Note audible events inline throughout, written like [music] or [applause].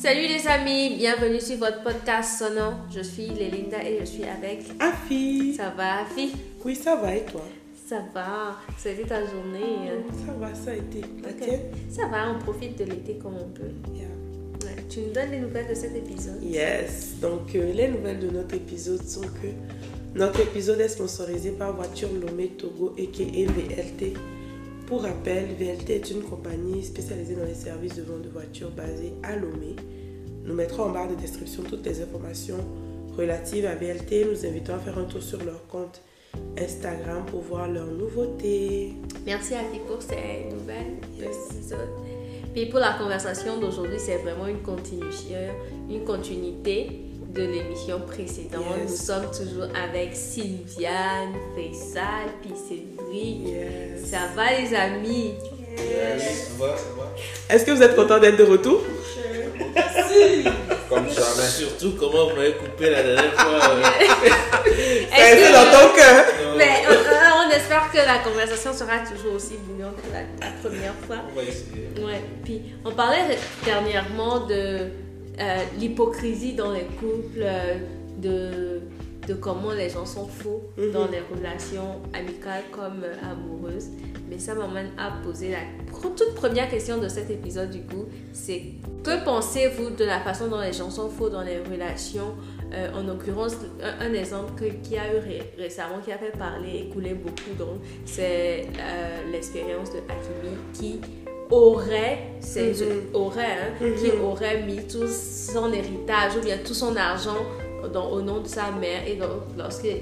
Salut les amis, bienvenue sur votre podcast Sonant. Je suis Lélinda et je suis avec Afi. Ça va Afi? Oui, ça va et toi? Ça va, ça a été ta journée hein? Ça va, ça a été. La Ok. tienne? Ça va, on profite de l'été comme on peut. Yeah. Ouais. Tu nous donnes les nouvelles de cet épisode? Yes. Donc, euh, les nouvelles de notre épisode sont que notre épisode est sponsorisé par Voiture Lomé Togo et VLT. Pour rappel, VLT est une compagnie spécialisée dans les services de vente de voitures basée à Lomé. Nous mettrons en barre de description toutes les informations relatives à VLT. Nous invitons à faire un tour sur leur compte Instagram pour voir leurs nouveautés. Merci Afi pour ces nouvelles Yes. Puis pour la conversation d'aujourd'hui, c'est vraiment une continuation, une continuité de l'émission précédente. Yes. Nous sommes toujours avec Sylviane, Faisal, puis Yes. Ça va les amis Oui, ça va, ça va. Est-ce que vous êtes content d'être de retour? Comme jamais. Surtout comment vous m'avez coupé la dernière fois. euh, [laughs] Est-ce [laughs] que- dans ton cœur. Mais euh, euh, on espère que la conversation sera toujours aussi bouillante que la, la première fois. On va essayer. Ouais. Puis on parlait dernièrement de euh, l'hypocrisie dans les couples, de, de comment les gens sont faux Mhm. dans les relations amicales comme euh, amoureuses. Mais ça m'amène à poser la toute première question de cet épisode du coup, c'est que pensez-vous de la façon dont les gens sont faux dans les relations? Euh, En l'occurrence, un, un exemple que- qui a eu ré- récemment, qui a fait parler et couler beaucoup d'encre, c'est euh, l'expérience de Hakimi qui aurait, c'est, Mhm. aurait, hein, Mhm. qui aurait mis tout son héritage ou bien tout son argent dans- au nom de sa mère et donc lorsqu'ils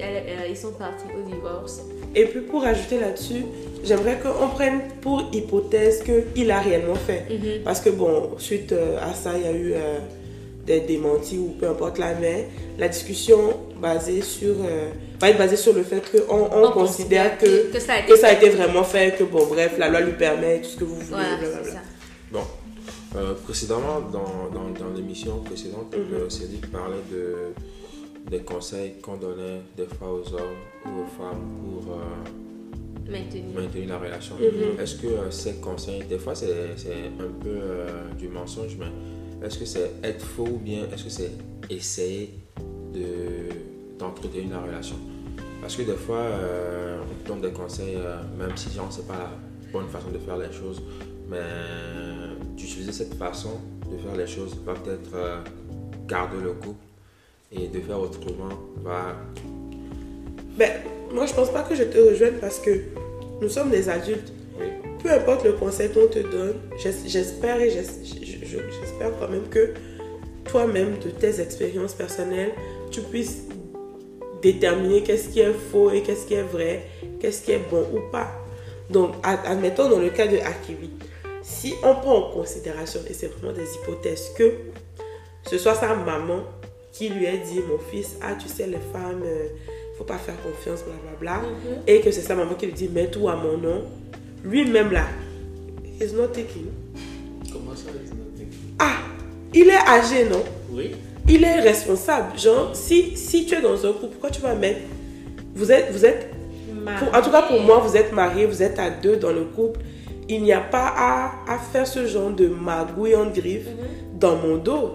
ils sont partis au divorce. Et puis pour ajouter là-dessus, j'aimerais qu'on prenne pour hypothèse qu'il a réellement fait. Mhm. Parce que bon, suite euh, à ça, il y a eu euh, des démentis ou peu importe la mais la discussion basée sur, euh, va être basée sur le fait qu'on on On considère que, que ça a été que ça a été vraiment fait, que bon bref, la loi lui permet, tout ce que vous voulez, Voilà, blablabla. c'est ça. Bon, euh, précédemment, dans, dans, dans l'émission précédente, euh, Cédric parlait de, des conseils qu'on donnait des fois aux hommes ou aux femmes pour euh, maintenir la relation. Mhm. Est-ce que euh, ces conseils, des fois c'est un peu euh, du mensonge, mais est-ce que c'est être faux ou bien est-ce que c'est essayer de- d'entretenir la relation? Parce que des fois, on donne des conseils, même si genre c'est pas la bonne façon de faire les choses, mais d'utiliser cette façon de faire les choses va peut-être garder le couple et de faire autrement va Ben, moi je pense pas que je te rejoigne parce que nous sommes des adultes. oui, peu importe le conseil qu'on te donne, j'es- j'espère et j'es- je- je- j'espère quand même que toi-même, de tes expériences personnelles, tu puisses déterminer qu'est-ce qui est faux et qu'est-ce qui est vrai, qu'est-ce qui est bon ou pas. Donc, ad- admettons dans le cas de Akivi, si on prend en considération, et c'est vraiment des hypothèses, que ce soit sa maman qui lui a dit, mon fils, ah, tu sais, les femmes, euh, faut pas faire confiance, blablabla, Mhm. et que c'est sa maman qui lui dit, mets tout à mon nom, lui-même là, he's not taking. Comment ça, Ah, il est âgé, non? Oui. Il est responsable. Genre, si, si tu es dans un couple, pourquoi tu vas mettre. Vous êtes. Vous êtes pour- en tout cas, pour moi, vous êtes mariés, vous êtes à deux dans le couple. Il n'y a pas à, à faire ce genre de magouille en griffe Mhm. dans mon dos.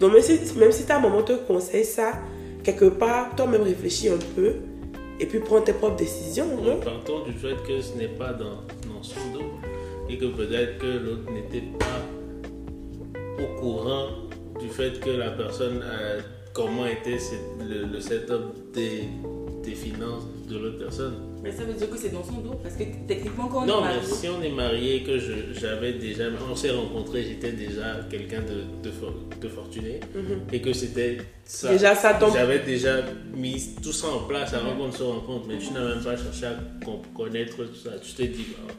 Donc, même si, même si ta maman te conseille ça, quelque part, toi-même réfléchis un peu et puis prends tes propres décisions. non? Partons du fait que ce n'est pas dans, dans son dos et que peut-être que l'autre n'était pas au courant du fait que la personne, euh, comment était le, le setup des, des finances de l'autre personne. Mais ça veut dire que c'est dans son dos parce que techniquement quand on Non, est mais marié, si on est marié, que j'avais déjà, on s'est rencontrés, j'étais déjà quelqu'un de, de, for- de fortuné Mhm. et que c'était ça. Déjà, ça tombe. J'avais déjà mis tout ça en place avant qu'on ne se rencontre, mais tu n'as même pas cherché à connaître tout ça. Tu t'es dit, bah,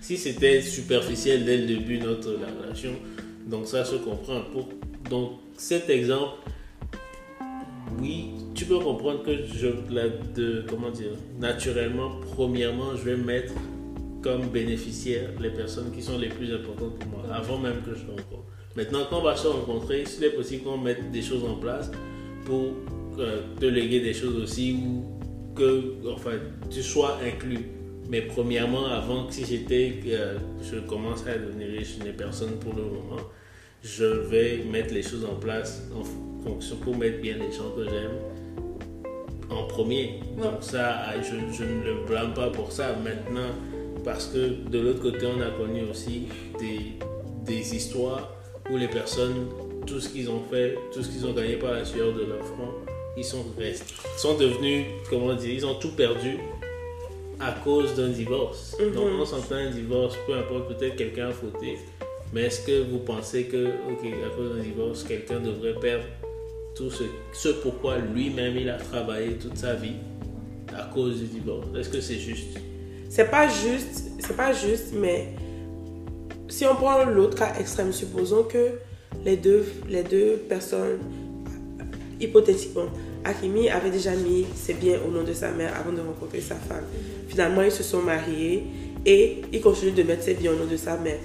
si c'était superficiel dès le début, notre la relation, donc ça se comprend. Pour, donc cet exemple, oui, tu peux comprendre que je, comment dire, naturellement, premièrement, je vais mettre comme bénéficiaires les personnes qui sont les plus importantes pour moi, avant même que je rencontre. Maintenant, quand on va se rencontrer, s'il est possible qu'on mette des choses en place pour euh, te léguer des choses aussi ou que enfin, tu sois inclus. Mais premièrement, avant que si j'étais, euh, je commence à devenir riche, n'ai personne pour le moment. je vais mettre les choses en place fonction pour mettre bien les gens que j'aime en premier. Donc ça, je, je ne le blâme pas pour ça. Maintenant, parce que de l'autre côté, on a connu aussi des, des histoires où les personnes, tout ce qu'ils ont fait, tout ce qu'ils ont gagné par la sueur de leur front, ils sont restés, sont devenus, comment dire, ils ont tout perdu à cause d'un divorce. Donc on s'entend un divorce, peu importe, peut-être quelqu'un a fauté, mais est-ce que vous pensez que, ok, à cause d'un divorce, quelqu'un devrait perdre tout ce, ce pourquoi lui-même il a travaillé toute sa vie à cause du divorce Est-ce que c'est juste? C'est pas juste, c'est pas juste, mais si on prend l'autre cas extrême, supposons que les deux, les deux personnes, hypothétiquement, Hakimi avait déjà mis ses biens au nom de sa mère avant de rencontrer sa femme. Finalement, ils se sont mariés et il continue de mettre ses biens au nom de sa mère.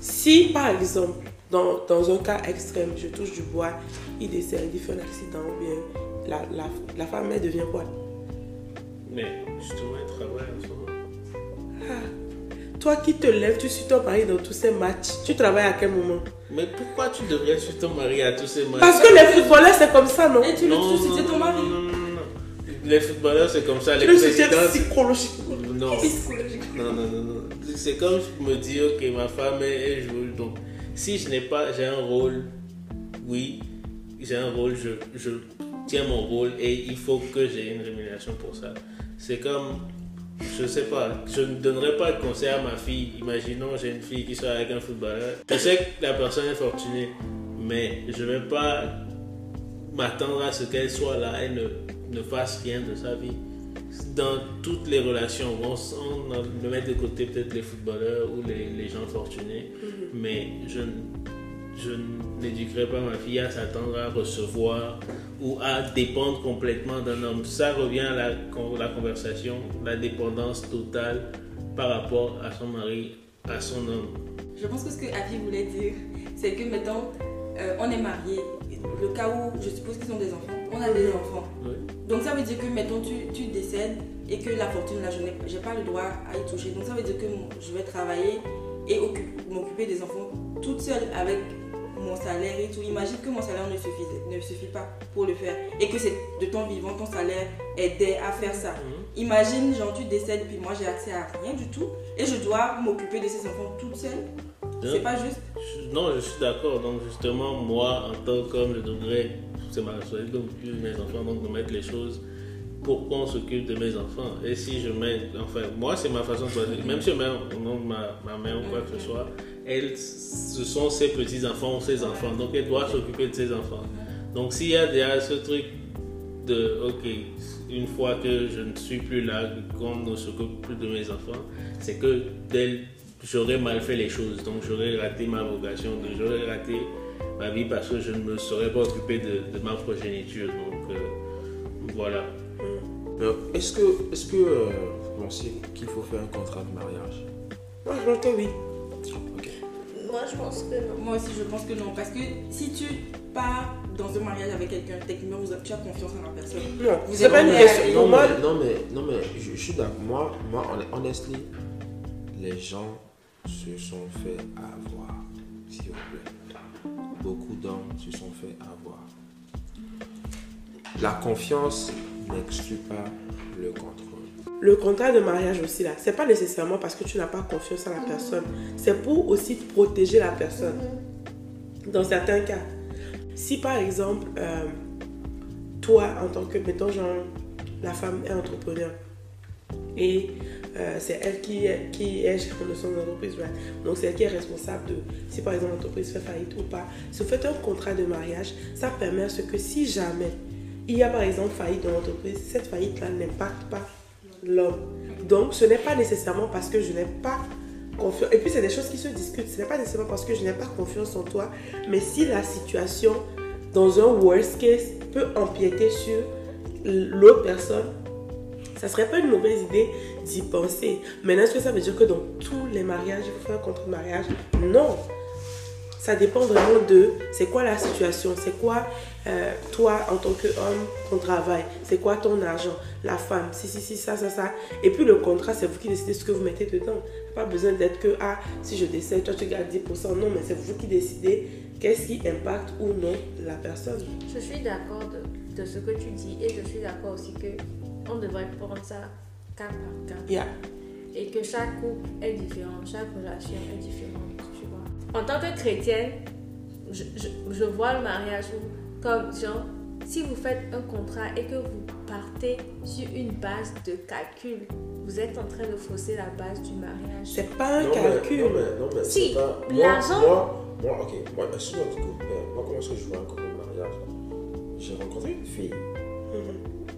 Si, par exemple, dans, dans un cas extrême, je touche du bois, il décède, il fait un accident, ou bien la, la, la femme, elle devient quoi Mais justement, elle travaille en ce moment. Toi qui te lèves, tu suis ton mari dans tous ces matchs, tu travailles à quel moment? Mais pourquoi tu devrais suivre ton mari à tous ces matchs? Parce que les footballeurs, c'est comme ça, non? Et tu le Non, tu non, c'était ton mari? non, non, non. Les footballeurs, c'est comme ça. Tu Les le présidents. psychologiquement. Non. Psychologique. Non, non, non, non. C'est comme je me dis, ok, ma femme, elle, elle joue. Donc, si je n'ai pas, j'ai un rôle, oui, j'ai un rôle, je, je tiens mon rôle et il faut que j'ai une rémunération pour ça. C'est comme, je sais pas, je ne donnerai pas de conseil à ma fille. Imaginons, j'ai une fille qui soit avec un footballeur. Je sais que la personne est fortunée, mais je vais pas m'attendre à ce qu'elle soit là et ne, ne fasse rien de sa vie dans toutes les relations, on, on le met de côté peut-être les footballeurs ou les, les gens fortunés, mais je, n'éduquerai pas ma fille à s'attendre à recevoir ou à dépendre complètement d'un homme. Ça revient à la, con- la conversation, la dépendance totale par rapport à son mari, à son homme. Je pense que ce que Avi voulait dire, c'est que mettons, euh, on est marié. Le cas où je suppose qu'ils ont des enfants, on a des enfants. Oui. Donc ça veut dire que mettons tu, tu décèdes et que la fortune là je n'ai pas le droit à y toucher. Donc ça veut dire que je vais travailler et occup- m'occuper des enfants toute seule avec mon salaire et tout. Imagine que mon salaire ne suffit, ne suffit pas pour le faire et que c'est de ton vivant, ton salaire aidait à faire ça. Mhm. Imagine, genre tu décèdes puis moi j'ai accès à rien du tout et je dois m'occuper de ces enfants toute seule. C'est pas juste? Je- Non, je suis d'accord. Donc, justement, moi, en tant qu'homme, je devrais, c'est ma responsabilité de mes enfants, donc de mettre les choses pour qu'on s'occupe de mes enfants. Et si je mets, enfin, moi, c'est ma façon de choisir. Même si je mets au nom de ma, ma mère ou quoi que ce soit, elle, ce sont ses petits-enfants ou ses enfants. Donc, elle doit s'occuper de ses enfants. Donc, s'il y a déjà ce truc de, ok, une fois que je ne suis plus là, qu'on ne s'occupe plus de mes enfants, c'est que dès j'aurais mal fait les choses. Donc j'aurais raté ma vocation, j'aurais raté ma vie parce que je ne me serais pas occupé de, de ma progéniture. Donc euh, voilà. Mais Est-ce que, est-ce que euh, vous pensez qu'il faut faire un contrat de mariage? Moi, je pense que oui. Ok. Moi, je pense que non. Moi aussi je pense que non. Parce que si tu pars dans un mariage avec quelqu'un, techniquement vous- tu as confiance en la personne. Non, Vous c'est pas une question. Non, mais, non, mais, non, mais je, je suis d'accord. Moi, moi, hon- honestly, les gens se sont fait avoir, s'il vous plaît. Beaucoup d'hommes se sont fait avoir. La confiance n'exclut pas le contrôle. le contrat de mariage aussi, là, c'est pas nécessairement parce que tu n'as pas confiance en la personne. C'est pour aussi protéger la personne. Dans certains cas. Si par exemple, euh, toi, en tant que, mettons, genre, la femme est entrepreneur et euh, c'est elle qui est, qui est gérante de son entreprise, donc c'est elle qui est responsable de si par exemple l'entreprise fait faillite ou pas. Se fait un contrat de mariage, ça permet à ce que si jamais il y a par exemple faillite dans l'entreprise, cette faillite-là n'impacte pas l'homme. Donc ce n'est pas nécessairement parce que je n'ai pas confiance. Et puis c'est des choses qui se discutent. Ce n'est pas nécessairement parce que je n'ai pas confiance en toi, mais si la situation dans un worst case peut empiéter sur l'autre personne, ça serait pas une mauvaise idée d'y penser. Maintenant, est-ce que ça veut dire que dans tous les mariages, il faut faire un contrat de mariage? Non. Ça dépend vraiment de c'est quoi la situation, c'est quoi euh, toi en tant qu'homme ton travail, c'est quoi ton argent, la femme, si, si, si, ça, ça, ça. Et puis le contrat, c'est vous qui décidez ce que vous mettez dedans. Pas besoin d'être que, ah, si je décède, toi tu gardes 10%. Non, mais c'est vous qui décidez qu'est-ce qui impacte ou non la personne. Je suis d'accord de, de ce que tu dis et je suis d'accord aussi que on devrait prendre ça cas par cas. Yeah. et que chaque couple est différent, chaque relation est différente, tu vois. En tant que chrétienne, je, je, je vois le mariage où- comme genre, si vous faites un contrat et que vous partez sur une base de calcul, vous êtes en train de fausser la base du mariage. C'est pas un non, calcul. Mais, non, mais, non, mais Si, c'est pas. Moi, l'argent- moi, moi, ok, moi, mais moi, comment est-ce que je vois un couple de mariage? J'ai rencontré une fille,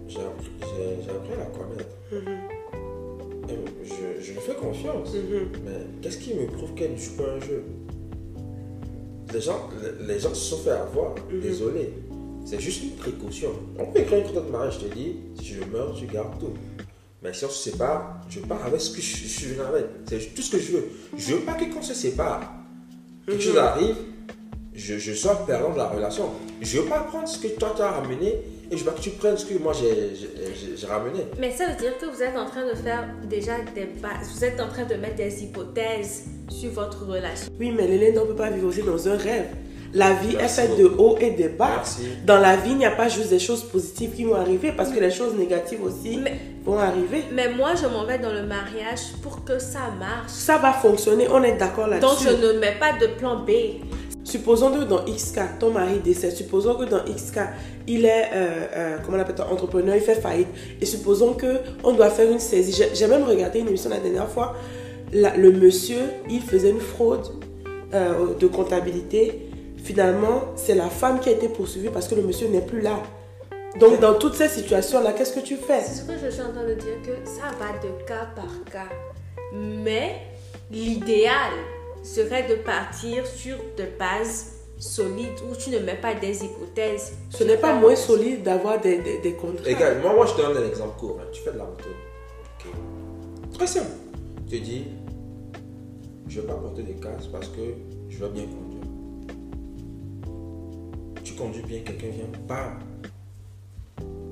j'ai appris, j'ai- appris à la connaître. mhm, Et je, je lui fais confiance. mhm. Mais qu'est-ce qui me prouve qu'elle ne joue pas un jeu? Les gens, les, gens se sont fait avoir, Mhm. désolé. C'est juste une précaution. On peut écrire un contrat de mariage, je te dis, si je meurs, tu gardes tout. Mais si on se sépare, je pars avec ce que je, je suis venu avec. C'est tout ce que je veux. Je veux pas que quand on se sépare, quelque chose arrive, je, je sois perdant de la relation. Je veux pas prendre ce que toi tu as ramené et je veux pas que tu prennes ce que moi j'ai- ramené. Mais ça veut dire que vous êtes en train de faire déjà des bases, vous êtes en train de mettre des hypothèses sur votre relation. Oui, mais l'élève ne peut pas vivre aussi dans un rêve. La vie Merci est faite de hauts et de bas. Merci. Dans la vie, il n'y a pas juste des choses positives qui vont arriver parce que les choses négatives aussi Mais- vont arriver. Mais moi, je m'en vais dans le mariage pour que ça marche. Ça va fonctionner, on est d'accord Donc, là-dessus. je ne mets pas de plan B. Supposons que dans XK, ton mari décède. Supposons que dans XK, il est, euh, euh, on entrepreneur, il fait faillite. Et supposons que on doit faire une saisie. J'ai- même regardé une émission la dernière fois. Le monsieur, il faisait une fraude euh, de comptabilité. Finalement, c'est la femme qui a été poursuivie parce que le monsieur n'est plus là. Donc, dans toutes ces situations-là, qu'est-ce que tu fais? C'est ce que je suis en train de dire, que ça va de cas par cas. Mais l'idéal serait de partir sur de bases solides où tu ne mets pas des hypothèses. Ce n'est pas moins solide d'avoir des, des, des contrats. Regarde, moi, moi je te donne un exemple court. hein. Tu fais de la moto. Ok. Très simple. Tu te dis, je ne vais pas porter des casques parce que je veux bien conduire. Tu conduis bien, quelqu'un vient, bam.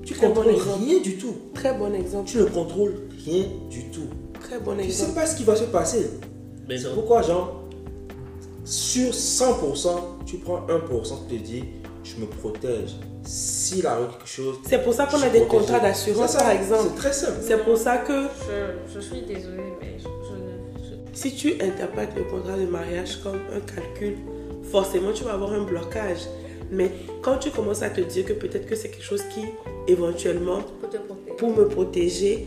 Tu bon contrôles exemple. rien du tout. Très bon exemple. Tu ne contrôles rien du tout. Très bon Tu ne sais exemple. pas ce qui va se passer. Mais C'est non. pourquoi, genre, sur 100%, tu prends 1%, tu te dis, je me protège. S'il arrive quelque chose, C'est pour ça qu'on a des protégé. contrats d'assurance, par exemple. C'est très simple. C'est pour ça que Je, je suis désolée, mais je, je si tu interprètes le contrat de mariage comme un calcul, forcément tu vas avoir un blocage. Mais quand tu commences à te dire que peut-être que c'est quelque chose qui, éventuellement, Pour te protéger. pour me protéger,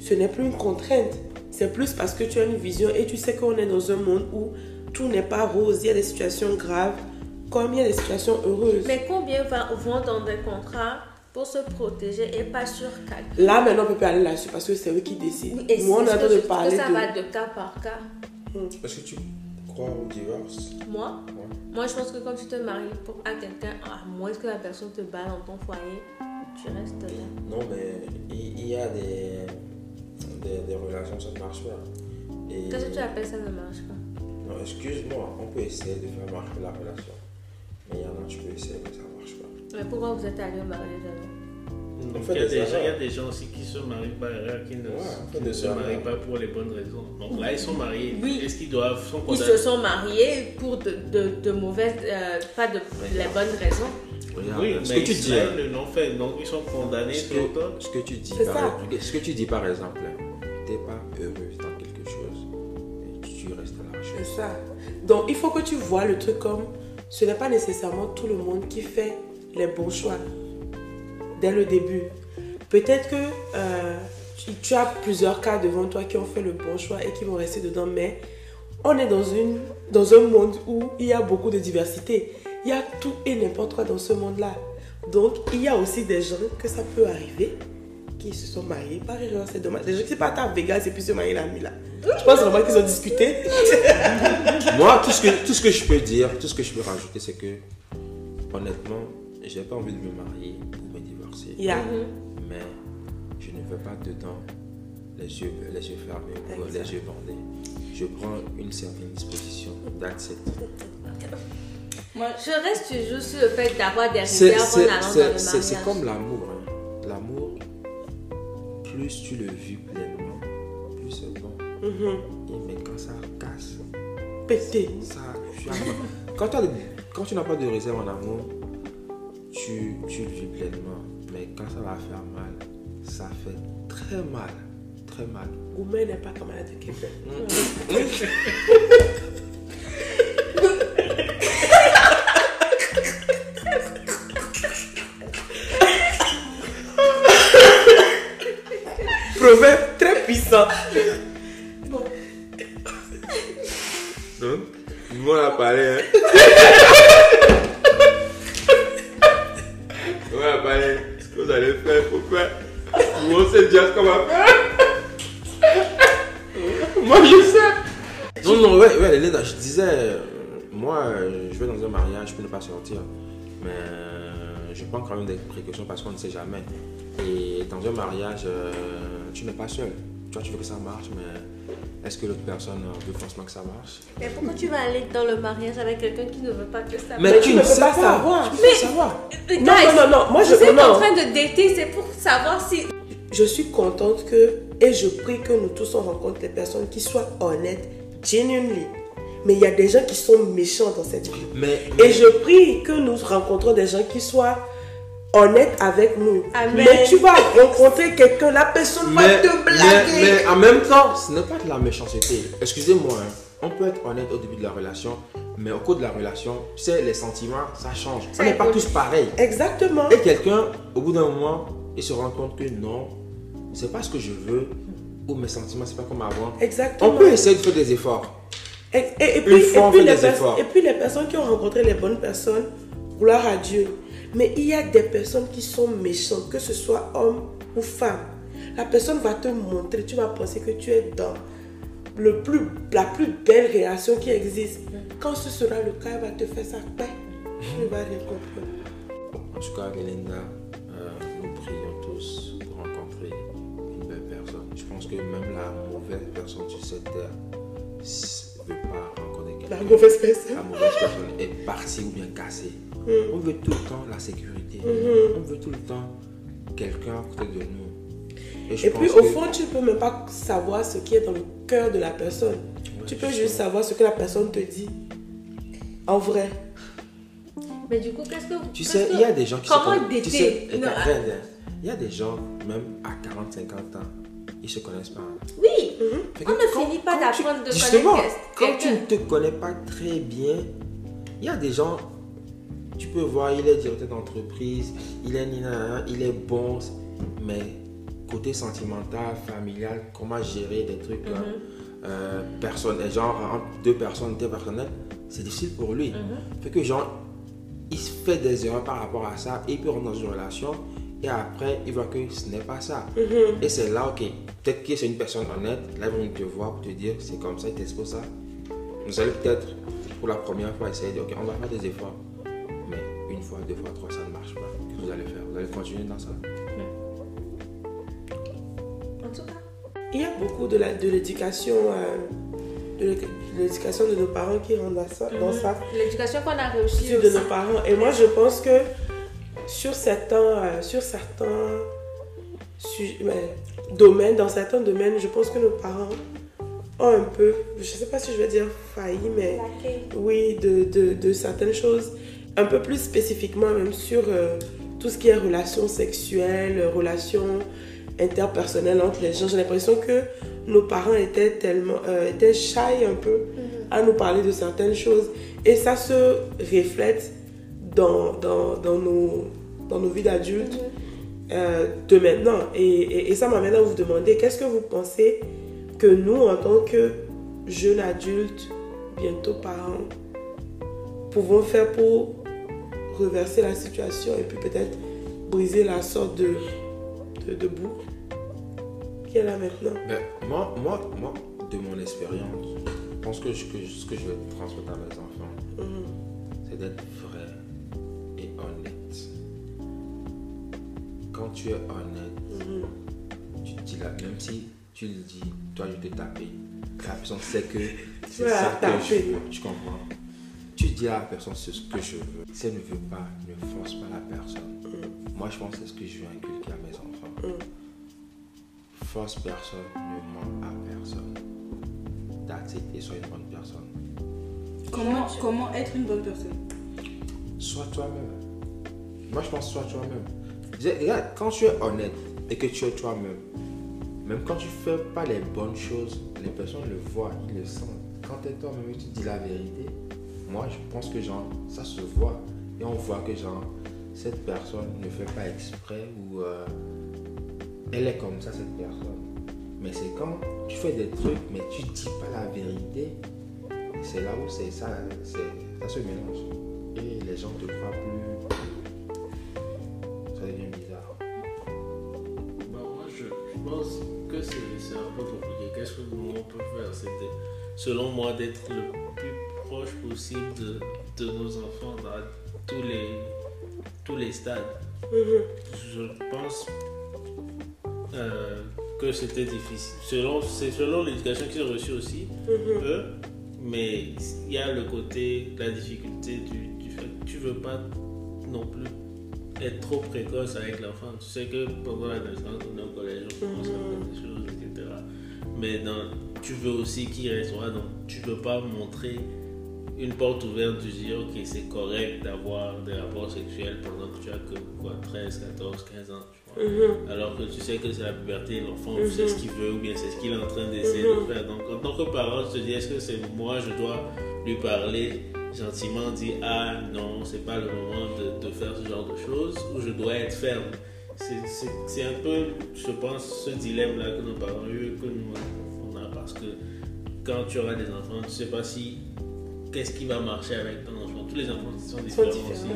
ce n'est plus une contrainte. C'est plus parce que tu as une vision et tu sais qu'on est dans un monde où tout n'est pas rose. Il y a des situations graves comme il y a des situations heureuses. Mais combien va- vont dans des contrats pour se protéger et pas sur calcul Là, maintenant, on peut pas aller là-dessus parce que c'est eux qui décident. Et Nous, on c'est est en ce train que de parler que ça de... va de cas par cas. Est-ce que tu crois au divorce Moi, moi, je pense que quand tu te maries pour, à quelqu'un, à moins que la personne te bat dans ton foyer, tu restes là. Non, mais il, il y a des, des, des relations, ça ne marche pas. Et- Qu'est-ce que tu appelles ça ne marche pas? Non, excuse-moi, on peut essayer de faire marcher la relation. Mais il y en a, tu peux essayer, mais ça ne marche pas. Mais pourquoi vous êtes allé au mariage alors? Fait il, y a des gens, il y a des gens aussi qui se marient par erreur, qui ne, Ouais, qui se marient pas pour les bonnes raisons. Donc là, ils sont mariés. Oui. Est-ce qu'ils doivent sont Ils se sont mariés pour de, de, de mauvaises, euh, pas de les bonnes raisons? Regarde, Oui, ce mais que tu dis, l'ont fait. Donc ils sont condamnés ce que, ce que tu dis, C'est par, ça. ce que tu dis par exemple, tu n'es pas heureuse dans quelque chose, et tu restes à la C'est chose. ça. Donc, il faut que tu vois le truc comme ce n'est pas nécessairement tout le monde qui fait les bons choix dès le début. Peut-être que euh, tu, tu as plusieurs cas devant toi qui ont fait le bon choix et qui vont rester dedans, mais on est dans, une, dans un monde où il y a beaucoup de diversité. Il y a tout et n'importe quoi dans ce monde-là. Donc, il y a aussi des gens que ça peut arriver qui se sont mariés par erreur. C'est dommage. Des gens qui partent à Vegas et puis se marient la nuit là. Je pense vraiment qu'ils ont discuté. [laughs] Moi, tout ce, que, tout ce que je peux dire, tout ce que je peux rajouter, c'est que, honnêtement, j'ai pas envie de me marier ou me divorcer. Yeah. Mais je ne veux pas dedans les yeux, les yeux fermés ou les yeux bandés. Je prends une certaine disposition. That's it. Je reste toujours sur le fait d'avoir des réserves en allant dans c'est- le comme l'amour. hein. L'amour, plus tu le vis pleinement, plus c'est bon. Mhm. Et mais quand ça casse, Pété. ça, tu as, quand, tu n'as pas de réserve en amour, tu, tu le vis pleinement. Mais quand ça va faire mal, ça fait très mal. Très mal. Gourmet n'est pas camarade de Québec. Très puissant. Donc, nous on a parlé, hein. on a parlé. Ce que vous allez faire, faire. Nous on sait déjà ce qu'on va faire? Moi je sais. Non, non, ouais, ouais, Léna, je disais, euh, moi euh, je vais dans un mariage, je peux ne pas sortir. Mais euh, je prends quand même des précautions parce qu'on ne sait jamais. Et dans un mariage, euh, tu n'es pas seul. Toi, tu veux que ça marche, mais est-ce que l'autre personne euh, veut forcément que ça marche? Mais pourquoi tu vas aller dans le mariage avec quelqu'un qui ne veut pas que ça Mais tu ne peux pas savoir. Tu pas savoir. Non, non, non, non, moi je êtes en train de dater, c'est pour savoir si. Je suis contente que, et je prie que nous tous on rencontre des personnes qui soient honnêtes, genuinely. Mais il y a des gens qui sont méchants dans cette vie. Mais, Et je prie que nous rencontrons des gens qui soient honnêtes avec nous. Amen. Mais tu vas rencontrer quelqu'un, la personne va mais, te mais, blaguer. mais en même temps, ce n'est pas de la méchanceté. Excusez-moi, hein. on peut être honnête au début de la relation, mais au cours de la relation, tu sais, les sentiments, ça change. Ça on n'est pas tous pareils. Exactement. Et quelqu'un, au bout d'un moment, il se rend compte que non, c'est pas ce que je veux, ou mes sentiments, c'est pas comme avant. Exactement. On peut essayer de faire des efforts. Et, et- et puis, fois, on et puis les efforts. et puis les personnes qui ont rencontré les bonnes personnes, gloire à Dieu. Mais il y a des personnes qui sont méchantes, que ce soit homme ou femme. La personne va te montrer, tu vas penser que tu es dans le plus, la plus belle relation qui existe. Quand ce sera le cas, elle va te faire sa paix. Tu ne vas rien comprendre. En tout cas, Linda, euh, nous prions tous pour rencontrer une belle personne. Je pense que même la mauvaise personne sur cette terre ne veut pas rencontrer La quelqu'un. mauvaise personne. La mauvaise personne est partie ou bien cassée. Mm. On veut tout le temps la sécurité. Mm-hmm. On veut tout le temps quelqu'un à côté de nous. je Et puis au que- fond, tu ne peux même pas savoir ce qui est dans le cœur de la personne. Ouais, tu peux justement. juste savoir ce que la personne te dit. En vrai. Mais du coup, qu'est-ce que. Tu sais, que- il y a des gens qui Comment se connaissent. Tu sais, Non, ah. il y a des gens, même à 40, 50 ans, ils se connaissent pas. Oui, que on ne finit pas d'apprendre de Justement, connaître quand tu quelqu'un. ne te connais pas très bien, il y a des gens, tu peux voir, il est directeur d'entreprise, il est nina, il est bon, mais côté sentimental, familial, comment gérer des trucs là, Mhm. euh, personnels, genre entre deux personnes interpersonnelles, c'est difficile pour lui. Mhm. Fait que genre, il fait des erreurs par rapport à ça, et il peut rentrer dans une relation, et après, il voit que ce n'est pas ça. Et c'est là, ok, peut-être que c'est une personne honnête, là, ils vont te voir pour te dire, c'est comme ça, il t'expose ça. Vous allez peut-être, pour la première fois, essayer de dire, ok, on va faire des efforts. Une fois, deux fois, trois, ça ne marche pas. Qu'est-ce que vous allez faire? Vous allez continuer dans ça? En tout cas. Il y a beaucoup de l'éducation euh, de l'éducation de nos parents qui ça, dans ça. L'éducation qu'on a réussi sur de nos parents. Et moi, je pense que sur certains, euh, sur certains su- domaines, dans certains domaines, je pense que nos parents ont un peu, je sais pas si je vais dire failli, mais oui, de, de- de certaines choses, un peu plus spécifiquement même sur euh, tout ce qui est relations sexuelles, relations interpersonnelles entre les gens. J'ai l'impression que nos parents étaient tellement, euh, étaient shy un peu à nous parler de certaines choses. Et ça se reflète dans, dans, dans nos, dans nos vies d'adultes euh, de maintenant. Et, et- et ça m'amène à vous demander, qu'est-ce que vous pensez que nous, en tant que jeunes adultes, bientôt parents, pouvons faire pour reverser la situation et puis peut-être briser la sorte de, de, de boucle qui est là maintenant Ben, moi, moi, moi, de mon expérience, je pense que, je- que ce que je vais transmettre à mes enfants, Mhm. c'est d'être vrai et honnête. Quand tu es honnête, Mhm. tu te dis là, même si tu le dis, toi je t'ai tapé, la personne sait que c'est ça que je veux, tu comprends? Tu dis à la personne c'est ce que je veux. Si elle ne veut pas, ne force pas la personne. Moi je pense que c'est ce que je veux inculquer à mes enfants. Mhm. Force personne, ne ment à personne. That's it, et sois une bonne personne. Comment, comment être une bonne personne? Sois toi-même. Moi, je pense sois toi-même. Regarde, quand tu es honnête et que tu es toi-même, même quand tu fais pas les bonnes choses, les personnes le voient, ils le sentent. Quand tu es toi-même et tu dis la vérité, moi, je pense que genre, ça se voit. Et on voit que genre, cette personne ne fait pas exprès ou euh, elle est comme ça, cette personne. Mais c'est quand tu fais des trucs, mais tu dis pas la vérité, c'est là où c'est ça, ça se mélange. Et les gens te croient plus. Ça devient bizarre. Bah, moi, je, pense que c'est un peu compliqué. Qu'est-ce que nous, on peut faire? C'était, selon moi, d'être le possible de, de nos enfants dans tous les, tous les stades. Je pense euh, que c'était difficile. Selon, c'est selon l'éducation qu'ils ont reçue aussi, eux. Mais il y a le côté, la difficulté du, du fait que tu veux pas non plus être trop précoce avec l'enfant. Tu sais que pendant l'adolescence, on est au collège, on commence à faire des choses, etc. Mais dans, tu veux aussi qu'il reste donc tu veux pas montrer une porte ouverte du dire ok c'est correct d'avoir des rapports sexuels pendant que tu as que quoi 13, 14, 15 ans tu vois. alors que tu sais que c'est la puberté l'enfant sait ce qu'il veut ou bien c'est ce qu'il est en train d'essayer de faire. Donc en tant que parent tu te dis est-ce que c'est moi je dois lui parler gentiment dire ah non c'est pas le moment de, de faire ce genre de choses ou je dois être ferme? C'est un peu je pense ce dilemme là que nos parents ont eu que nous on a parce que quand tu auras des enfants tu sais pas si qu'est-ce qui va marcher avec ton enfant? Tous les enfants sont Sont différents aussi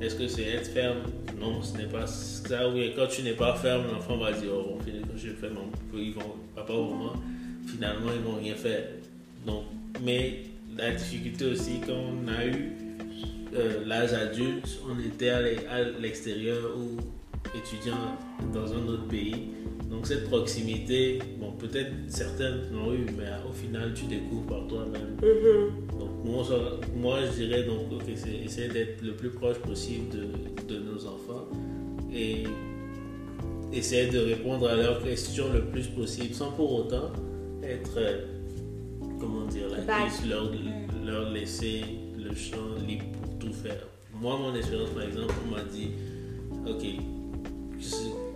est-ce que c'est être ferme? Non, ce n'est pas ça. Oui, quand tu n'es pas ferme, l'enfant va dire Oh, bon, je fais mon. Ils vont, papa ou maman, finalement, ils vont rien faire. Donc, mais la difficulté aussi, quand on a eu euh, l'âge adulte, on était à l'extérieur ou étudiant dans un autre pays. Donc, cette proximité, bon, peut-être certaines l'ont eu, mais au final, tu découvres par toi-même. Donc, moi, je dirais donc, ok, c'est essayer d'être le plus proche possible de, de nos enfants et essayer de répondre à leurs questions le plus possible sans pour autant être, euh, comment dire, la leur, leur laisser le champ libre pour tout faire. Moi, mon expérience, par exemple, on m'a dit, ok,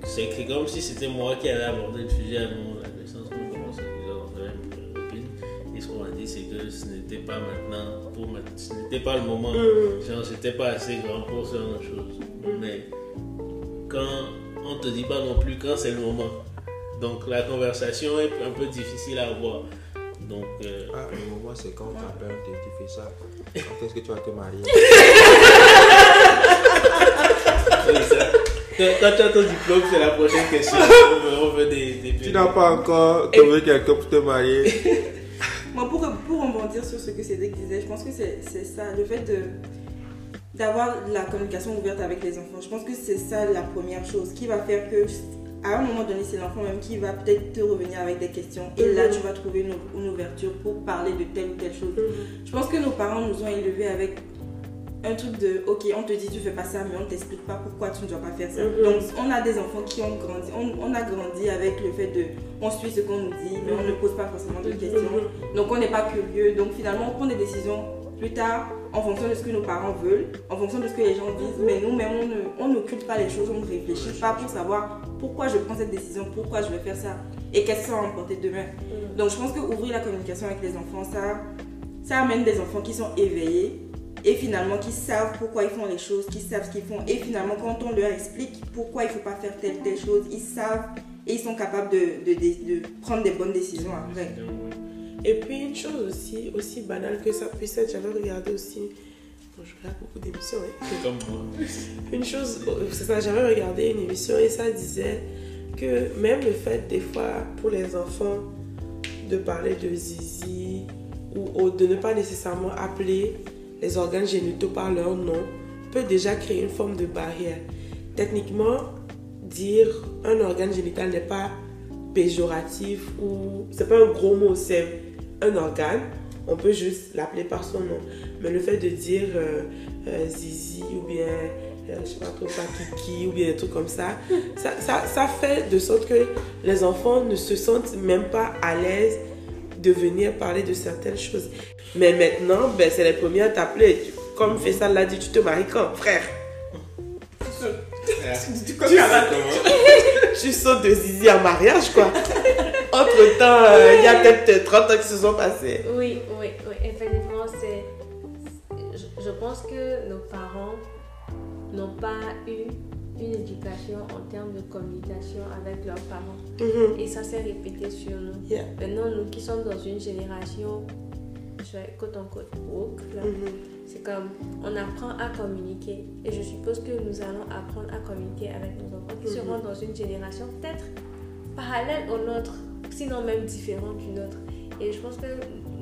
c'est- c'est comme si c'était moi qui avais abordé le sujet à mon adolescence, quand on commençait à avec ma copine. Et ce qu'on m'a dit, c'est que ce n'était pas maintenant, pour ma- ce n'était pas le moment. Genre, c'était pas assez grand pour ce genre de choses. Mais quand on te dit pas non plus quand c'est le moment. Donc la conversation est un peu difficile à avoir. Donc, euh, Ah, le moment, c'est quand ta père te dit fais ça. Quand est-ce que tu vas te marier? [laughs] Oui, ça. Quand, tu as ton diplôme, c'est la prochaine question. [laughs] On veut, on veut des, des Tu n'as pas encore trouvé quelqu'un pour te marier. [laughs] Moi, pour, pour rebondir sur ce que Cédric disait, je pense que c'est c'est ça, le fait de d'avoir la communication ouverte avec les enfants. Je pense que c'est ça la première chose qui va faire que, à un moment donné, c'est l'enfant même qui va peut-être te revenir avec des questions. Et là, tu vas trouver une, une ouverture pour parler de telle ou telle chose. Je pense que nos parents nous ont élevés avec un truc de ok on te dit tu fais pas ça mais on t'explique pas pourquoi tu ne dois pas faire ça. Donc on a des enfants qui ont grandi on, on a grandi avec le fait de on suit ce qu'on nous dit mais on ne pose pas forcément de questions. Donc on n'est pas curieux. Donc finalement on prend des décisions plus tard en fonction de ce que nos parents veulent en fonction de ce que les gens disent. Mais nous-mêmes on ne on n'occupe pas les choses on ne réfléchit pas pour savoir pourquoi je prends cette décision pourquoi je vais faire ça et qu'est-ce que ça va emporter demain. Donc je pense que ouvrir la communication avec les enfants ça ça amène des enfants qui sont éveillés et finalement qui savent pourquoi ils font les choses, qui savent ce qu'ils font. Et finalement, quand on leur explique pourquoi il ne faut pas faire telle telle chose, ils savent et ils sont capables de, de, de- de prendre des bonnes décisions après. Et puis une chose aussi, aussi banale que ça puisse être, j'avais regardé aussi, bon, je regarde beaucoup d'émissions, hein. comme moi. une chose, c'est ça, j'avais regardé une émission et ça disait que même le fait des fois pour les enfants de parler de zizi ou, ou de ne pas nécessairement appeler les organes génitaux par leur nom peut déjà créer une forme de barrière. Techniquement, dire un organe génital n'est pas péjoratif ou c'est pas un gros mot, c'est un organe. On peut juste l'appeler par son nom. Mais le fait de dire euh, euh, zizi ou bien euh, je sais pas trop, pas kiki ou bien des trucs comme ça, ça, ça, ça fait de sorte que les enfants ne se sentent même pas à l'aise de venir parler de certaines choses. Mais maintenant, ben, c'est les premiers à t'appeler. Comme Faisal l'a dit, tu te maries quand, frère? [laughs] Tu sautes de Zizi en mariage, quoi. Entre temps, euh, il y a peut-être 30 ans qui se sont passés. Oui, oui, oui. Effectivement, c'est. Je, je pense que nos parents n'ont pas eu une éducation en termes de communication avec leurs parents. Mhm. Et ça s'est répété sur nous. Yeah. Maintenant, nous qui sommes dans une génération, je vais côte en côte woke, là, Mhm. c'est comme on apprend à communiquer. Et je suppose que nous allons apprendre à communiquer avec nos enfants qui seront dans une génération peut-être parallèle au nôtre, sinon même différente du nôtre. Et je pense que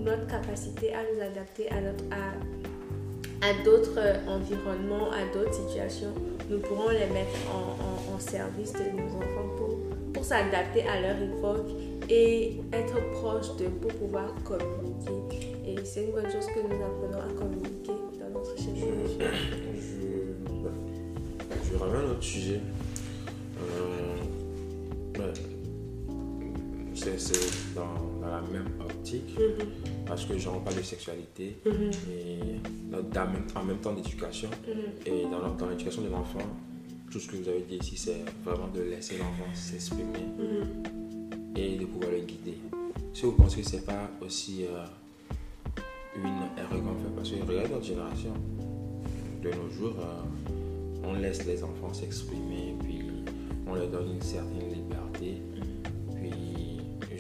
notre capacité à nous adapter à, notre, à, à d'autres environnements, à d'autres situations, nous pourrons les mettre en, en- en service de nos enfants pour, pour s'adapter à leur époque et être proche d'eux pour pouvoir communiquer. Et c'est une bonne chose que nous apprenons à communiquer dans notre Je, génération. je, je ramène un autre sujet. C'est dans, dans la même optique, Mhm. parce que j'en parle de sexualité Mhm. et dans- en même temps d'éducation. Mhm. Et dans, l'éducation de l'enfant, tout ce que vous avez dit ici, c'est vraiment de laisser l'enfant s'exprimer et de pouvoir le guider. Si vous pensez que c'est pas aussi euh, une erreur qu'on fait, parce que regardez notre génération, de nos jours, euh, on laisse les enfants s'exprimer, puis on leur donne une certaine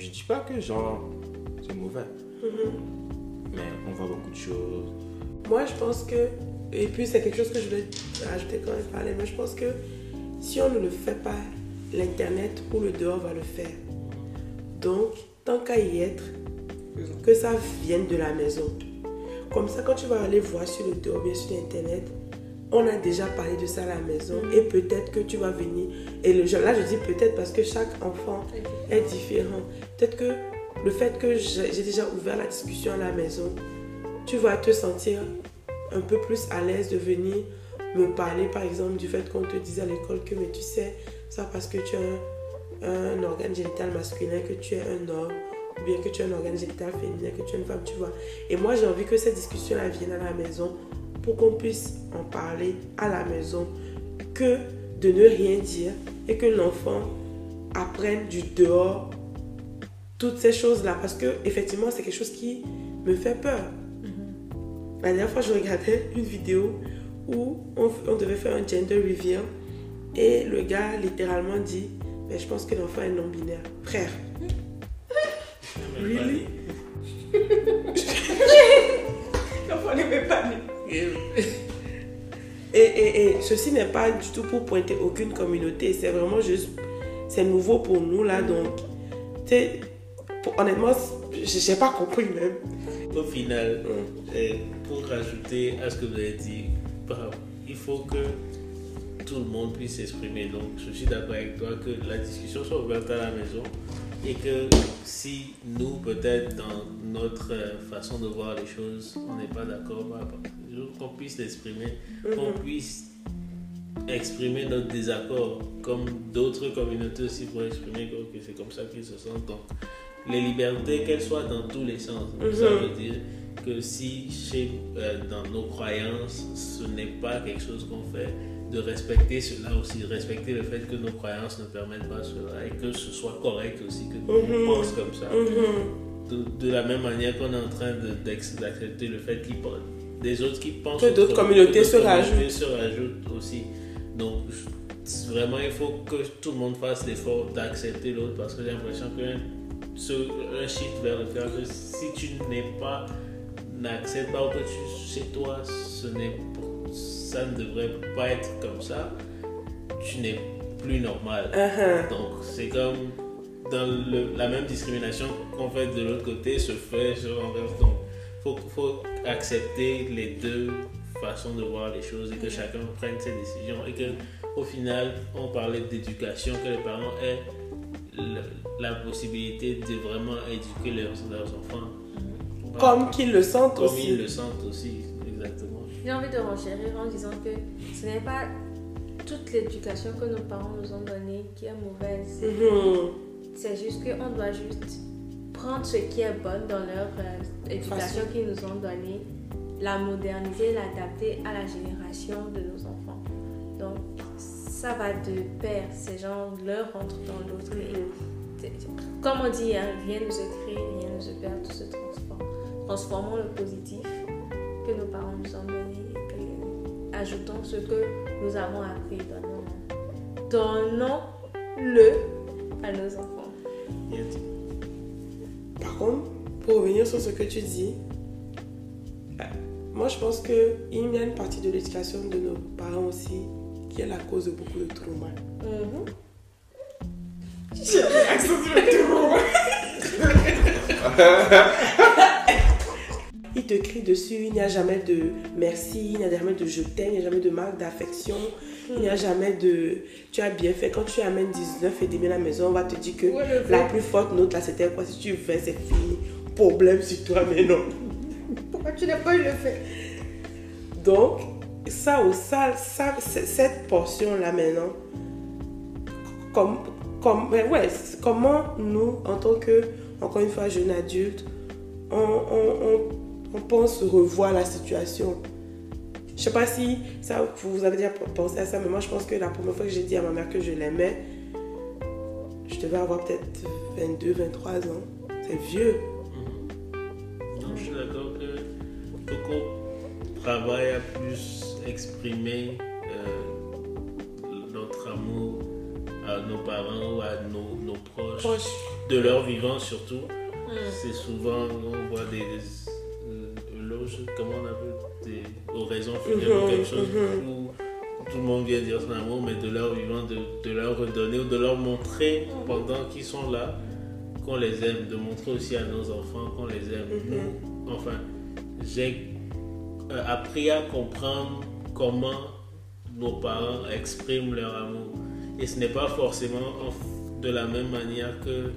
je dis pas que genre c'est mauvais, Mhm. mais on voit beaucoup de choses. Moi, je pense que, et puis c'est quelque chose que je voulais rajouter quand même parler, mais je pense que si on ne le fait pas, l'Internet ou le dehors va le faire. Donc, tant qu'à y être, que ça vienne de la maison. Comme ça, quand tu vas aller voir sur le dehors, bien sur Internet, on a déjà parlé de ça à la maison et peut-être que tu vas venir. Et le, là, je dis peut-être parce que chaque enfant est différent. Peut-être que le fait que j'ai déjà ouvert la discussion à la maison, tu vas te sentir un peu plus à l'aise de venir me parler, par exemple, du fait qu'on te dise à l'école que, mais tu sais, ça parce que tu as un, un organe génital masculin, que tu es un homme, ou bien que tu as un organe génital féminin, que tu es une femme, tu vois. Et moi, j'ai envie que cette discussion-là vienne à la maison pour qu'on puisse en parler à la maison, que de ne rien dire et que l'enfant apprenne du dehors toutes ces choses-là. Parce que, effectivement, c'est quelque chose qui me fait peur. La dernière fois, je regardais une vidéo où on, on devait faire un gender reveal et le gars littéralement dit Mais je pense que l'enfant est non-binaire. Frère, [laughs] Really? [laughs] L'enfant n'est même pas. Et, et, et ceci n'est pas du tout pour pointer aucune communauté, c'est vraiment juste, c'est nouveau pour nous là, donc, tu sais, honnêtement, j'ai pas compris même. Au final, Mm. euh, pour rajouter à ce que vous avez dit, il faut que tout le monde puisse s'exprimer. Donc, je suis d'accord avec toi que la discussion soit ouverte à la maison et que si nous, peut-être dans notre euh, façon de voir les choses, on n'est pas d'accord, bah, bah, qu'on puisse l'exprimer, qu'on puisse exprimer notre désaccord, comme d'autres communautés aussi pour exprimer que que c'est comme ça qu'ils se sentent. Donc, les libertés, qu'elles soient dans tous les sens. Donc, Ça Mhm. veut dire que si chez, euh, dans nos croyances, ce n'est pas quelque chose qu'on fait, de respecter cela aussi, respecter le fait que nos croyances ne permettent pas cela et que ce soit correct aussi, que Mhm. on pense comme ça. Mhm. De, de la même manière qu'on est en train d'accepter le fait qu'il pense- des autres qui pensent Que d'autres communautés que se d'autres rajoutent. communautés se rajoutent aussi. Donc, vraiment, il faut que tout le monde fasse l'effort d'accepter l'autre parce que j'ai l'impression qu'un ce, un shift vers le fait que si tu n'es pas, n'acceptes pas tu, chez toi, ce n'est, ça ne devrait pas être comme ça, tu n'es plus normal. Uh-huh. Donc, c'est comme dans le- la même discrimination qu'on fait de l'autre côté se fait sur l'envers. Donc, il faut, faut accepter les deux façons de voir les choses et que chacun prenne ses décisions. Et que au final, on parlait d'éducation, que les parents aient la possibilité de vraiment éduquer leurs, leurs enfants. Comme qu'ils le sentent Comme aussi. ils le sentent aussi, exactement. J'ai envie de renchérir en disant que ce n'est pas toute l'éducation que nos parents nous ont donnée qui est mauvaise. Mhm. C'est juste qu'on doit juste prendre ce qui est bon dans leur euh, éducation qu'ils nous ont donnée, la moderniser, l'adapter à la génération de nos enfants. Donc, ça va de pair. Ces gens, l'un rentre dans l'autre. Et, Comme on dit, hein, rien ne se crée, rien ne se perd, tout se transforme. Transformons le positif que nos parents nous ont donné ajoutons ce que nous avons appris. Donnons- Donnons-le à nos enfants. Par contre, pour revenir sur ce que tu dis, euh, moi je pense qu'il y a une partie de l'éducation de nos parents aussi qui est la cause de beaucoup de traumas. J'ai mis l'accent sur le trauma. Il te crie dessus, il n'y a jamais de merci, il n'y a jamais de je t'aime, il n'y a jamais de marque d'affection, il n'y a jamais de tu as bien fait. Quand tu amènes 19 et demi à la maison, on va te dire que Ouais, la plus forte note là c'était quoi? Si tu fais, c'est fini. Problème sur toi, mais non. Pourquoi tu n'as pas eu le fait? Donc, ça, ou ça, ça cette portion-là maintenant, comme, comme, ouais, comment nous, en tant que, encore une fois, jeunes adultes, on, on, on, pense revoir la situation? Je sais pas si ça, vous avez déjà pensé à ça, mais moi je pense que la première fois que j'ai dit à ma mère que je l'aimais, je devais avoir peut-être 22, 23 ans. C'est vieux. Non, je suis d'accord que qu'on travaille à plus exprimer euh, notre amour à nos parents ou à nos, nos proches, Proche. de leur vivant surtout. C'est souvent, on voit des, des euh, éloges, comment on appelle, des oraisons funèbres ou quelque chose où tout le monde vient dire son amour, mais de leur vivant, de, de leur redonner ou de leur montrer pendant qu'ils sont là qu'on les aime, de montrer aussi à nos enfants qu'on les aime. Enfin, j'ai euh, appris à comprendre comment nos parents expriment leur amour. Et ce n'est pas forcément en- de la même manière que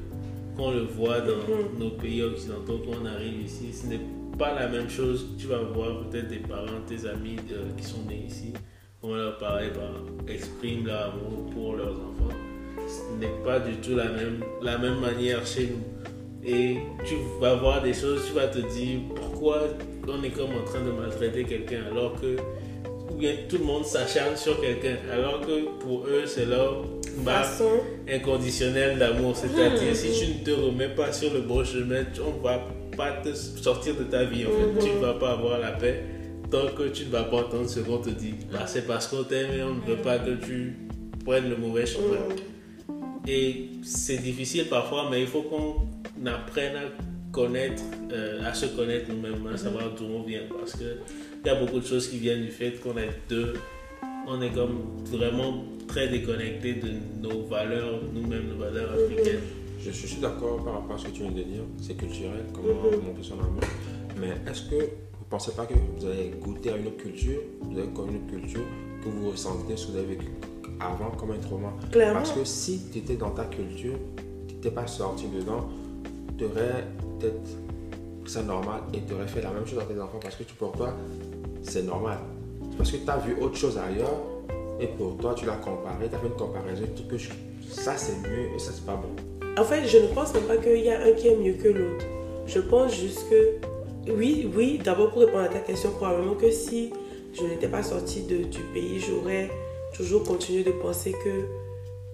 qu'on le voit dans nos pays occidentaux quand on arrive ici. Ce n'est pas la même chose. Tu vas voir peut-être des parents, tes amis euh, qui sont nés ici, comment leurs parents bah, expriment leur amour pour leurs enfants. Ce n'est pas du tout la même, la même manière chez nous. Et tu vas voir des choses, tu vas te dire pourquoi on est comme en train de maltraiter quelqu'un alors que ou bien tout le monde s'acharne sur quelqu'un alors que pour eux c'est leur Façon. inconditionnelle d'amour. C'est-à-dire si tu ne te remets pas sur le bon chemin, on va pas te sortir de ta vie en fait. Tu ne vas pas avoir la paix tant que tu ne vas pas entendre ce qu'on te dit. Bah, c'est parce qu'on t'aime et on ne veut pas que tu prennes le mauvais chemin. Et c'est difficile parfois, mais il faut qu'on apprenne à connaître, euh, à se connaître nous-mêmes, à savoir d'où on vient. Parce qu'il y a beaucoup de choses qui viennent du fait qu'on est deux. On est comme vraiment très déconnectés de nos valeurs, nous-mêmes, nos valeurs africaines. Je suis d'accord par rapport à ce que tu viens de dire. C'est culturel, comment montrer son amour. Mais est-ce que vous ne pensez pas que vous allez goûter à une autre culture, vous avez comme une autre culture que vous ressentez ce que vous avez vécu? Avant comme un trauma Clairement. Parce que si tu étais dans ta culture, tu n'étais pas sorti dedans, tu aurais peut-être ça normal et tu aurais fait la même chose à tes enfants parce que tu, pour toi, c'est normal. Parce que tu as vu autre chose ailleurs et pour toi, tu l'as comparé, tu as fait une comparaison, tu dis que ça c'est mieux et ça c'est pas bon. En fait, je ne pense même pas qu'il y a un qui est mieux que l'autre. Je pense juste que, oui, oui, d'abord pour répondre à ta question, probablement que si je n'étais pas sortie de- du pays, j'aurais toujours continué de penser que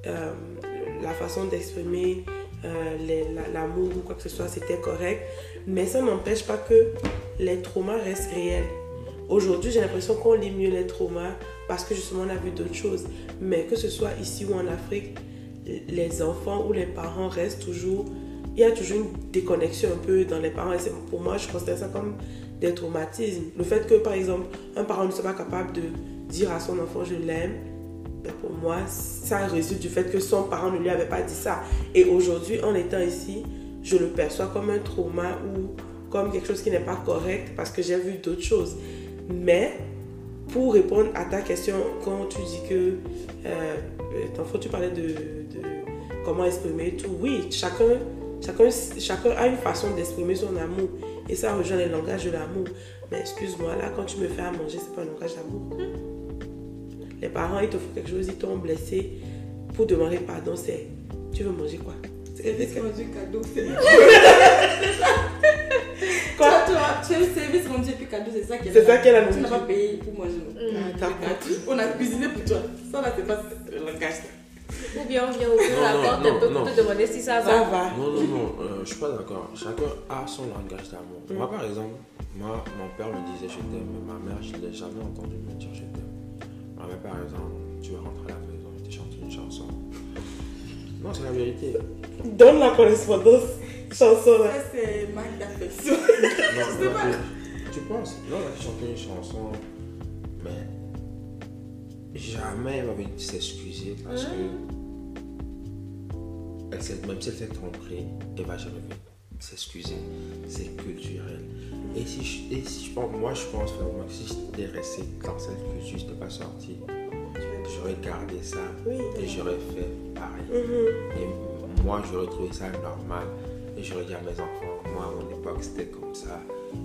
euh, la façon d'exprimer euh, l'amour ou quoi que ce soit, c'était correct. Mais ça n'empêche pas que les traumas restent réels. Aujourd'hui, j'ai l'impression qu'on lit mieux les traumas parce que justement on a vu d'autres choses. Mais que ce soit ici ou en Afrique, les enfants ou les parents restent toujours. Il y a toujours une déconnexion un peu dans les parents. Et pour moi, je considère ça comme des traumatismes. Le fait que, par exemple, un parent ne soit pas capable de dire à son enfant je l'aime, pour moi, ça résulte du fait que son parent ne lui avait pas dit ça. Et aujourd'hui, en étant ici, je le perçois comme un trauma ou comme quelque chose qui n'est pas correct parce que j'ai vu d'autres choses. Mais pour répondre à ta question, quand tu dis que, euh, euh, tu parlais de, comment exprimer tout, oui, chacun, chacun, chacun a une façon d'exprimer son amour. Et ça rejoint les langages de l'amour. Mais excuse-moi, là, quand tu me fais à manger, c'est pas un langage d'amour. Les parents, ils te font quelque chose, ils t'ont blessé. Pour demander pardon, c'est tu veux manger quoi? C'est- c'est- du cadeau, c'est Quoi? Toi, toi, tu as eu service rendu et puis cadeau, c'est ça [laughs] qu'elle C'est ça qu'elle a Tu n'as pas payé pour manger. Mm. Ah. On a cuisiné pour toi. Ça là, c'est pas le langage. ça. Ou bien on vient ouvrir Non, la non, porte non, un peu non. pour te demander si ça Ça va. va. Non, non, non, euh, je suis pas d'accord. Chacun a son langage d'amour. Moi, par exemple, moi, mon père me disait je t'aime, mais ma mère, je ne l'ai jamais entendu me dire je t'aime. Par exemple, tu vas rentrer à la maison et te chanter une chanson. Non, c'est la vérité. Donne la correspondance chanson là. Ça, c'est manque d'affection. [laughs] Non, sais non, pas. tu- Tu penses Non, elle a chanté une chanson, mais jamais elle m'avait dit de s'excuser parce que elle s'est- même si elle s'est trompée, elle va jamais s'excuser. C'est culturel. Et si, je, et si je pense, moi je pense vraiment que si j'étais resté dans cette culture, je n'étais pas sorti, j'aurais gardé ça Oui. et j'aurais fait pareil. Mhm. Et moi, j'aurais trouvé ça normal. Et j'aurais dit à mes enfants, moi, à mon époque, c'était comme ça.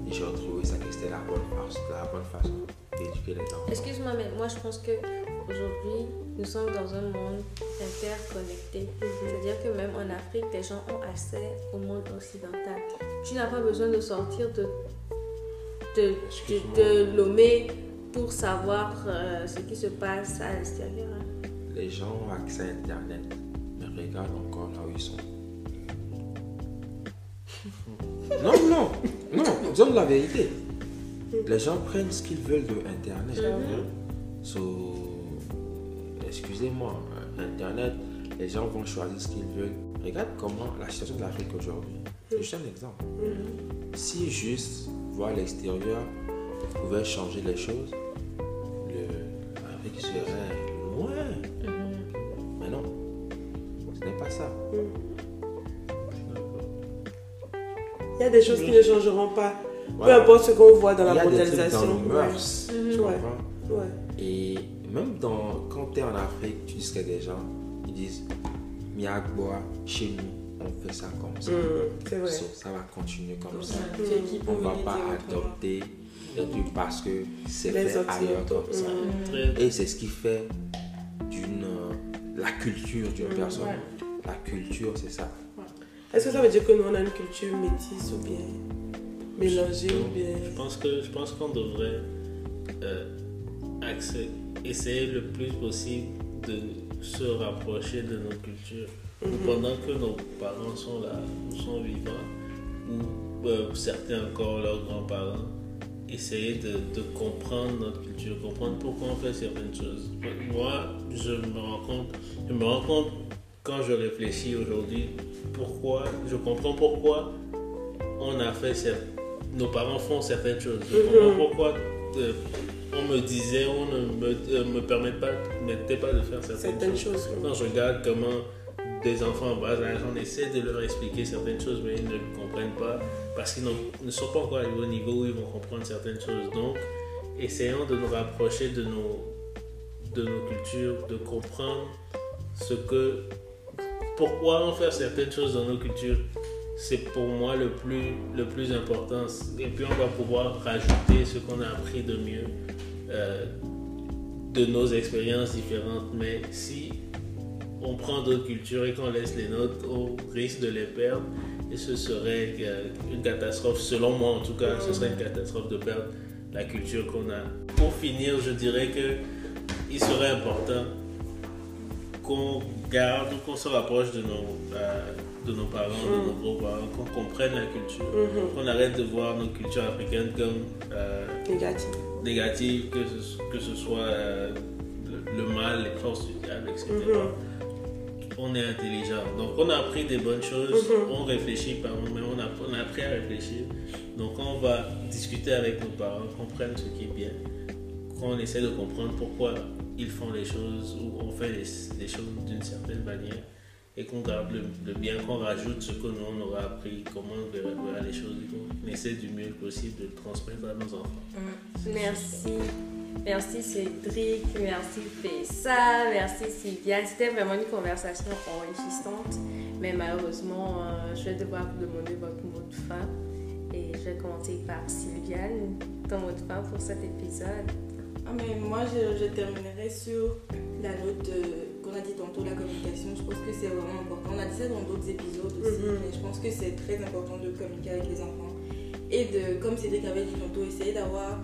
Et j'aurais trouvé ça que c'était la bonne façon, la bonne façon d'éduquer les enfants. Excuse-moi, mais moi je pense que aujourd'hui nous sommes dans un monde interconnecté. C'est-à-dire que même en Afrique, les gens ont accès au monde occidental. Tu n'as pas besoin de sortir de, de, de, de Lomé pour savoir euh, ce qui se passe à l'extérieur. Les gens ont accès à Internet, mais regarde encore là où ils sont. [laughs] non, non, non, disons la vérité. Les gens prennent ce qu'ils veulent de Internet. So, excusez-moi, Internet, les gens vont choisir ce qu'ils veulent. Regarde comment la situation de l'Afrique aujourd'hui. C'est juste un exemple. Si juste voir l'extérieur pouvait changer les choses, le- l'Afrique serait loin. Mais non, ce n'est pas ça. Il y a des choses qui ne changeront pas. Peu importe ce qu'on voit dans Il y la a des trucs dans mondialisation. nos mœurs, tu Ouais. comprends? Ouais. Et même dans, quand tu es en Afrique, tu discutes des gens, ils disent Miagboa, chez nous, on fait ça comme ça. Vrai. So, ça va continuer comme ça. On va pas adopter parce que c'est fait ailleurs comme ça. Très Et c'est ce qui fait d'une euh, la culture d'une personne. La culture, c'est ça. Est-ce que ça veut dire que nous on a une culture métisse ou bien mélangée ou bien. Je pense que je pense qu'on devrait euh, essayer le plus possible de se rapprocher de nos cultures. Pendant que nos parents sont là, ou sont vivants, ou euh, certains encore leurs grands-parents, essayer de, de comprendre notre culture, comprendre pourquoi on fait certaines choses. Moi, je me rends compte, je me rends compte quand je réfléchis aujourd'hui, pourquoi, je comprends pourquoi on a fait cer- nos parents font certaines choses. Je comprends pourquoi euh, on me disait, on ne me, euh, me permet pas, pas de faire certaines, Certaines choses. choses. Quand je regarde comment des enfants en bas âge, on essaie de leur expliquer certaines choses, mais ils ne comprennent pas parce qu'ils ne sont pas encore arrivés au niveau où ils vont comprendre certaines choses. Donc, essayons de nous rapprocher de nos, de nos cultures, de comprendre ce que, pourquoi on fait certaines choses dans nos cultures. C'est pour moi le plus, le plus important. Et puis on va pouvoir rajouter ce qu'on a appris de mieux euh, de nos expériences différentes. Mais si on prend d'autres cultures et qu'on laisse les nôtres, on risque de les perdre. Et ce serait une catastrophe, selon moi en tout cas, ce serait une catastrophe de perdre la culture qu'on a. Pour finir, je dirais que il serait important qu'on garde ou qu'on se rapproche de nos, euh, de nos parents, de nos grands-parents, qu'on comprenne la culture, Mhm. qu'on arrête de voir nos cultures africaines comme euh, négatives, que ce, que ce soit euh, le, le mal, les forces du diable, etc. On est intelligent. Donc on a appris des bonnes choses, on réfléchit par nous-mêmes, on a, on a appris à réfléchir. Donc on va discuter avec nos parents, comprendre ce qui est bien, qu'on essaie de comprendre pourquoi ils font les choses ou on fait les, les choses d'une certaine manière et qu'on garde le, le bien, qu'on rajoute ce que nous on aura appris, comment on verra, verra les choses qu'on essaie du mieux possible de le transmettre à nos enfants. Merci. Merci Cédric, merci Fessa, merci Sylviane. C'était vraiment une conversation enrichissante. Mais malheureusement, euh, je vais devoir vous demander votre mot de fin. Et je vais commencer par Sylviane. Ton mot de fin pour cet épisode. Ah, mais moi, je, je terminerai sur la note euh, qu'on a dit tantôt, la communication, je pense que c'est vraiment important. On a dit ça dans d'autres épisodes aussi, Mhm. mais je pense que c'est très important de communiquer avec les enfants. Et de, comme Cédric avait dit tantôt, essayer d'avoir.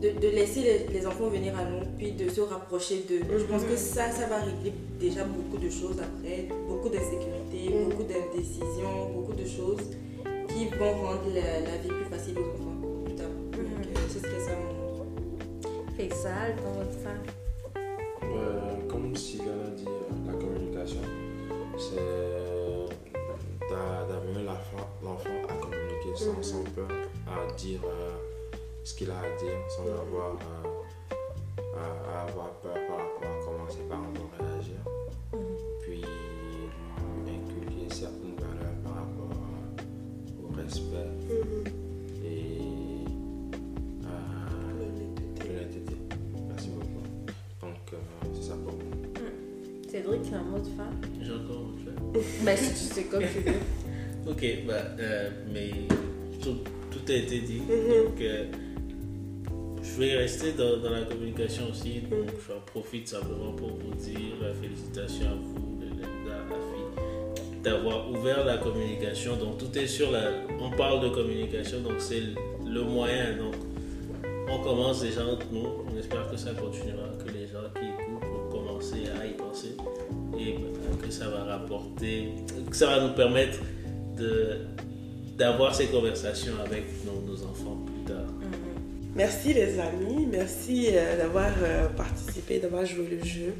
De, de laisser les, les enfants venir à nous, puis de se rapprocher d'eux. Je pense que ça, ça va régler déjà beaucoup de choses après, beaucoup d'insécurité, Mhm. beaucoup d'indécision, beaucoup de choses qui vont rendre la, la vie plus facile aux enfants plus tard. Donc, euh, ce serait ça mon Faisal, dans votre fin. Euh, comme Sylvain a dit, euh, la communication, c'est d'a- d'amener l'enfant à communiquer sans, Mhm. sans peur, à dire euh, ce qu'il a à dire, sans avoir, euh, à, à avoir peur par rapport à comment ses parents vont réagir. Puis inculquer certaines valeurs par rapport euh, au respect Mhm. et à L'honnêteté. l'honnêteté. Merci beaucoup. Donc, euh, c'est ça pour moi. Cédric, un mot de fin? J'ai encore autre chose. [laughs] Ben, si tu sais comme tu veux. [laughs] Ok, bah, euh, mais tout, tout a été dit. Mhm. Donc, euh, vais rester dans, dans la communication aussi. Donc, j'en profite simplement pour vous dire félicitations à vous, le, gars, la fille, d'avoir ouvert la communication. Donc, tout est sur la. On parle de communication, donc c'est le, moyen. Donc, on commence déjà entre nous. On espère que ça continuera, que les gens qui écoutent vont commencer à y penser et que ça va rapporter, que ça va nous permettre de d'avoir ces conversations avec nos, nos enfants. Merci les amis, merci euh, d'avoir euh, participé, d'avoir joué le jeu.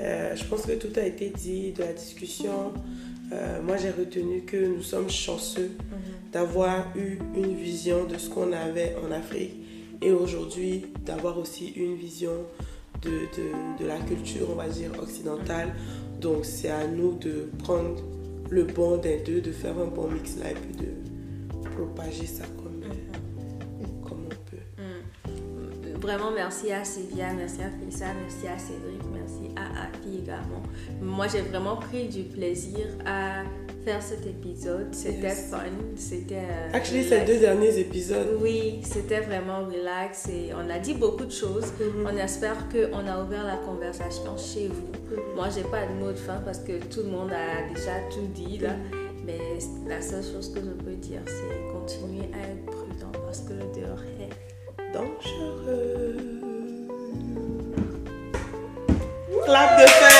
Euh, je pense que tout a été dit de la discussion. Moi j'ai retenu que nous sommes chanceux d'avoir eu une vision de ce qu'on avait en Afrique et aujourd'hui d'avoir aussi une vision de, de- de la culture, on va dire, occidentale. Donc c'est à nous de prendre le bon des deux, de faire un bon mix là et puis de propager ça Vraiment, merci à Sylvia, merci à Félissa, merci à Cédric, merci à Afi également. Moi, j'ai vraiment pris du plaisir à faire cet épisode. C'était Yes. fun, c'était. euh, Actually, ces deux derniers épisodes, Oui, c'était vraiment relax et on a dit beaucoup de choses. Mhm. On espère qu'on a ouvert la conversation chez vous. Moi, j'ai pas de mot de fin parce que tout le monde a déjà tout dit là. Mais la seule chose que je peux dire, c'est continuer à être prudent parce que le dehors est dangereux. Clap de fin.